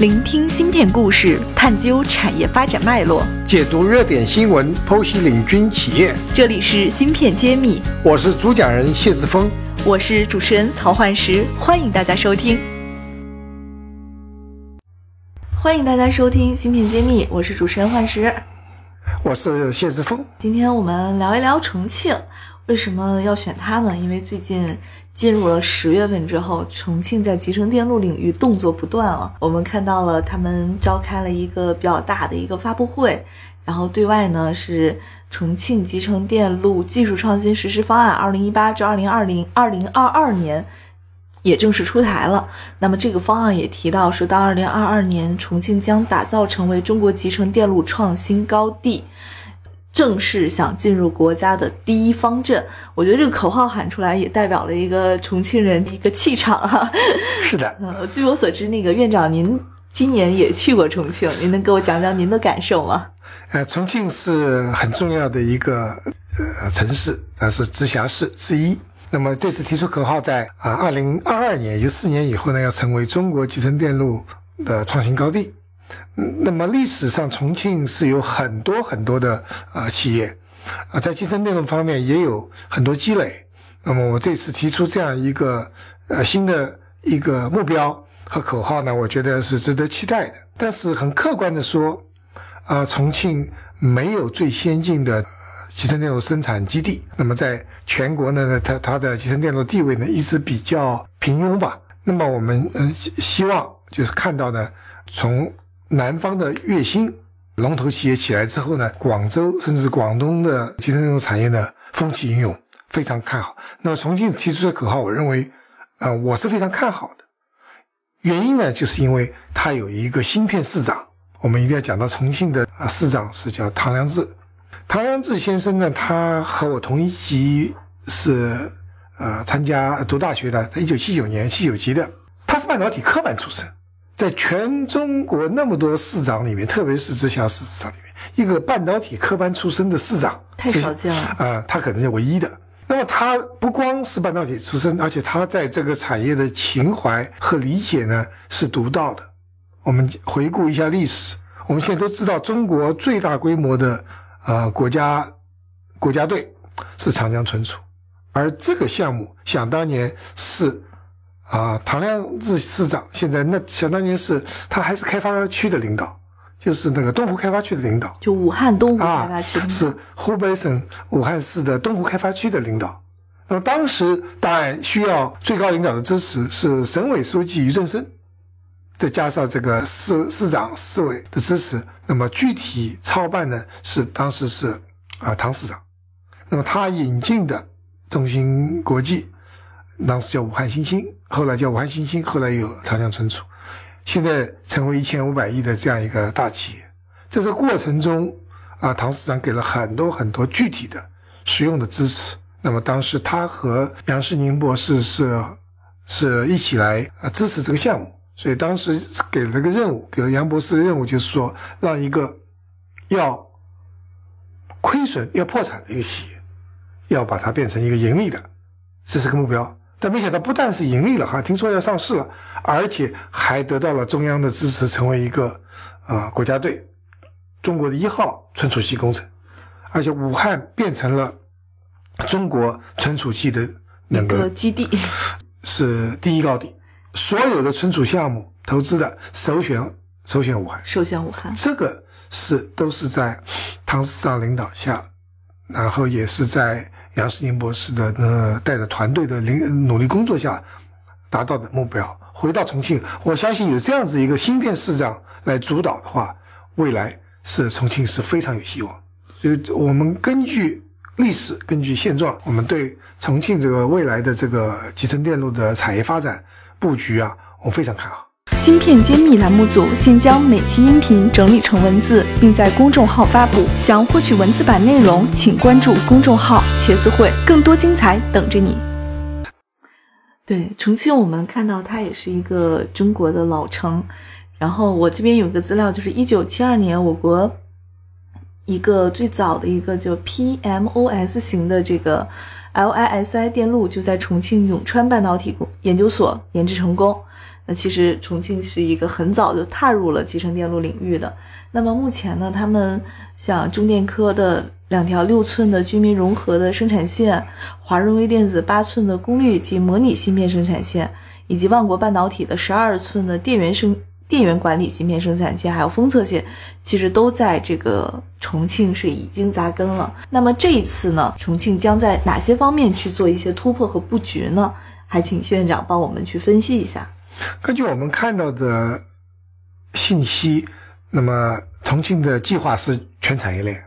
聆听芯片故事，探究产业发展脉络，解读热点新闻，剖析领军企业。这里是芯片揭秘，我是主讲人谢志峰，我是主持人曹焕石，欢迎大家收听。欢迎大家收听芯片揭秘，我是主持人焕石，我是谢志峰。今天我们聊一聊重庆，为什么要选它呢？因为最近。进入了十月份之后，重庆在集成电路领域动作不断了。我们看到了他们召开了一个比较大的一个发布会，然后对外呢是重庆集成电路技术创新实施方案，二零一八至二零二零二零二二年也正式出台了。那么这个方案也提到，说到二零二二年，重庆将打造成为中国集成电路创新高地。正式想进入国家的第一方阵，我觉得这个口号喊出来也代表了一个重庆人的一个气场哈。是的，嗯，据我所知，那个院长您今年也去过重庆，您能给我讲讲您的感受吗？呃，重庆是很重要的一个呃城市，它是直辖市之一。那么这次提出口号，在啊二零二二年，也就四年以后呢，要成为中国集成电路的创新高地。那么历史上，重庆是有很多很多的呃企业啊，在集成电路方面也有很多积累。那么我这次提出这样一个呃新的一个目标和口号呢，我觉得是值得期待的。但是很客观的说，啊，重庆没有最先进的集成电路生产基地。那么在全国呢，它它的集成电路地位呢一直比较平庸吧。那么我们嗯希望就是看到呢，从南方的粤新龙头企业起来之后呢，广州甚至广东的集成电路产业呢风起云涌，非常看好。那么重庆提出的口号，我认为，呃，我是非常看好的。原因呢，就是因为它有一个芯片市长。我们一定要讲到重庆的啊市长是叫唐良智。唐良智先生呢，他和我同一级，是呃参加读大学的，他一九七九年七九级的，他是半导体科班出身。在全中国那么多市长里面，特别是直辖市市长里面，一个半导体科班出身的市长太少见了啊！他可能是唯一的。那么他不光是半导体出身，而且他在这个产业的情怀和理解呢是独到的。我们回顾一下历史，我们现在都知道，中国最大规模的呃国家国家队是长江存储，而这个项目想当年是。啊，唐良智市长现在那想当年是他还是开发区的领导，就是那个东湖开发区的领导，就武汉东湖开发区是湖北省武汉市的东湖开发区的领导。那么当时当然需要最高领导的支持，是省委书记俞正声，再加上这个市市长、市委的支持。那么具体操办呢，是当时是啊唐市长。那么他引进的中芯国际。当时叫武汉新兴，后来叫王星星，后来有长江存储，现在成为一千五百亿的这样一个大企业。在这过程中，啊，唐市长给了很多很多具体的、实用的支持。那么当时他和杨世宁博士是是一起来啊支持这个项目，所以当时给了个任务，给了杨博士的任务，就是说让一个要亏损、要破产的一个企业，要把它变成一个盈利的，这是个目标。但没想到，不但是盈利了哈，听说要上市了，而且还得到了中央的支持，成为一个啊国家队，中国的一号存储器工程，而且武汉变成了中国存储器的那个基地，是第一高地。所有的存储项目投资的首选首选武汉，首选武汉。这个是都是在唐市长领导下，然后也是在。杨世宁博士的呃带着团队的领努力工作下达到的目标。回到重庆，我相信有这样子一个芯片市长来主导的话，未来是重庆是非常有希望。所以，我们根据历史，根据现状，我们对重庆这个未来的这个集成电路的产业发展布局啊，我非常看好。芯片揭秘栏目组现将每期音频整理成文字，并在公众号发布。想获取文字版内容，请关注公众号“茄子会”，更多精彩等着你。对，重庆我们看到它也是一个中国的老城。然后我这边有个资料，就是一九七二年，我国一个最早的一个叫 PMOS 型的这个 LISI 电路就在重庆永川半导体研究所研制成功。那其实重庆是一个很早就踏入了集成电路领域的。那么目前呢，他们像中电科的两条六寸的居民融合的生产线，华润微电子八寸的功率及模拟芯片生产线，以及万国半导体的十二寸的电源生电源管理芯片生产线，还有封测线，其实都在这个重庆是已经扎根了。那么这一次呢，重庆将在哪些方面去做一些突破和布局呢？还请谢院长帮我们去分析一下。根据我们看到的信息，那么重庆的计划是全产业链，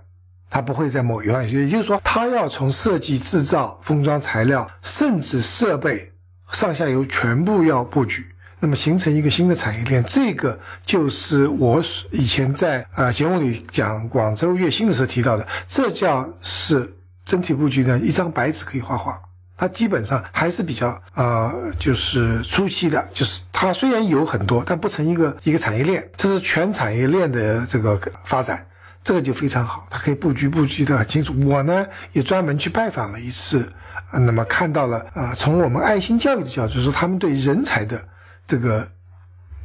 它不会在某一方，也就是说，它要从设计、制造、封装材料，甚至设备上下游全部要布局，那么形成一个新的产业链。这个就是我以前在呃节目里讲广州月薪的时候提到的，这叫是整体布局的一张白纸可以画画。它基本上还是比较呃，就是初期的，就是它虽然有很多，但不成一个一个产业链，这是全产业链的这个发展，这个就非常好，它可以布局布局的很清楚。我呢也专门去拜访了一次，那么看到了啊，从我们爱心教育的角度说，他们对人才的这个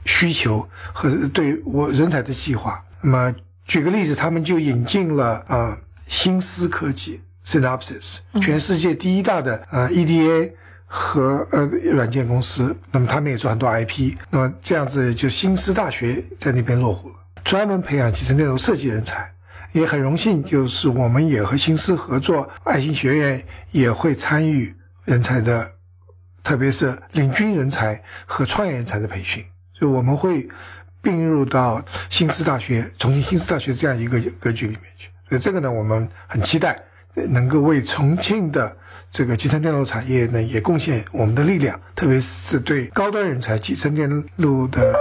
需求和对我人才的计划。那么举个例子，他们就引进了啊新思科技。Synopsys，全世界第一大的呃 EDA 和呃软件公司，那么他们也做很多 IP，那么这样子就新思大学在那边落户了，专门培养集成电路设计人才，也很荣幸，就是我们也和新思合作，爱心学院也会参与人才的，特别是领军人才和创业人才的培训，所以我们会并入到新思大学、重庆新思大学这样一个格局里面去，所以这个呢，我们很期待。能够为重庆的这个集成电路产业呢，也贡献我们的力量，特别是对高端人才、集成电路的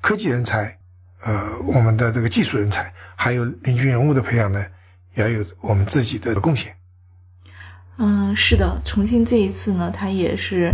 科技人才，呃，我们的这个技术人才，还有领军人物的培养呢，也要有我们自己的贡献。嗯，是的，重庆这一次呢，它也是，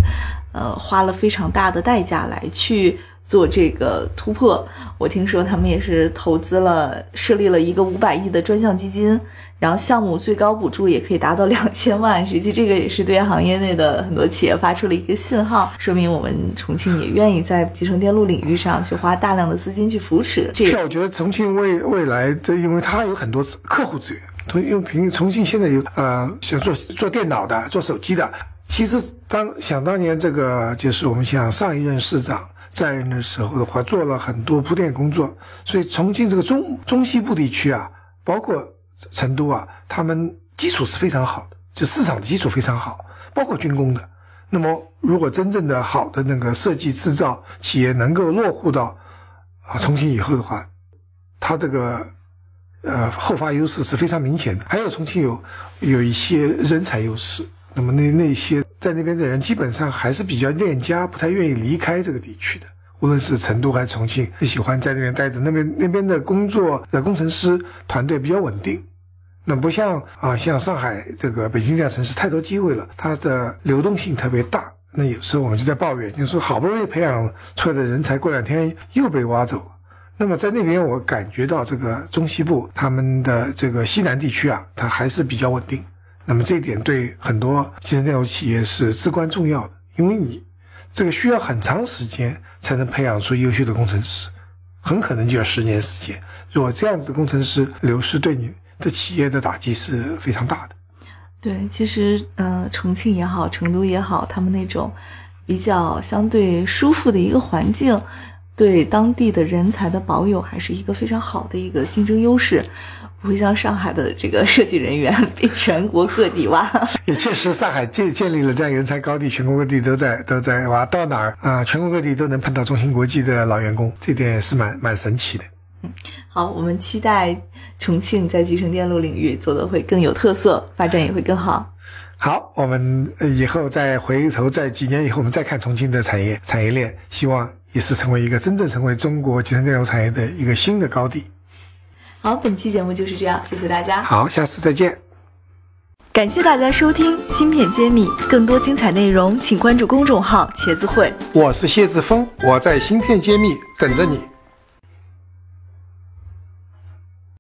呃，花了非常大的代价来去。做这个突破，我听说他们也是投资了，设立了一个五百亿的专项基金，然后项目最高补助也可以达到 两千万。实际这个也是对行业内的很多企业发出了一个信号，说明我们重庆也愿意在集成电路领域上去花大量的资金去扶持。这个我觉得重庆未未来这，因为它有很多客户资源，重因为平重庆现在有呃想做做电脑的，做手机的。其实当想当年这个就是我们想上一任市长。在任的时候的话，做了很多铺垫工作，所以重庆这个中中西部地区啊，包括成都啊，他们基础是非常好的，就市场的基础非常好，包括军工的。那么，如果真正的好的那个设计制造企业能够落户到啊重庆以后的话，它这个呃后发优势是非常明显的。还有重庆有有一些人才优势。那么那那些在那边的人基本上还是比较恋家，不太愿意离开这个地区的。无论是成都还是重庆，喜欢在那边待着。那边那边的工作的工程师团队比较稳定。那不像啊，像上海这个北京这样城市太多机会了，它的流动性特别大。那有时候我们就在抱怨，就说好不容易培养出来的人才，过两天又被挖走。那么在那边，我感觉到这个中西部他们的这个西南地区啊，它还是比较稳定。那么这一点对很多集成电路企业是至关重要的，因为你这个需要很长时间才能培养出优秀的工程师，很可能就要十年时间。如果这样子的工程师流失，对你的企业的打击是非常大的。对，其实呃，重庆也好，成都也好，他们那种比较相对舒服的一个环境，对当地的人才的保有还是一个非常好的一个竞争优势。不会像上海的这个设计人员被全国各地挖。也确实，上海建建立了这样人才高地，全国各地都在都在挖，到哪儿啊，全国各地都能碰到中芯国际的老员工，这点也是蛮蛮神奇的。嗯，好，我们期待重庆在集成电路领域做的会更有特色，发展也会更好。好，我们以后再回头，在几年以后，我们再看重庆的产业产业链，希望也是成为一个真正成为中国集成电路产业的一个新的高地。好，本期节目就是这样，谢谢大家。好，下次再见。感谢大家收听《芯片揭秘》，更多精彩内容，请关注公众号“茄子会”。我是谢志峰，我在《芯片揭秘》等着你。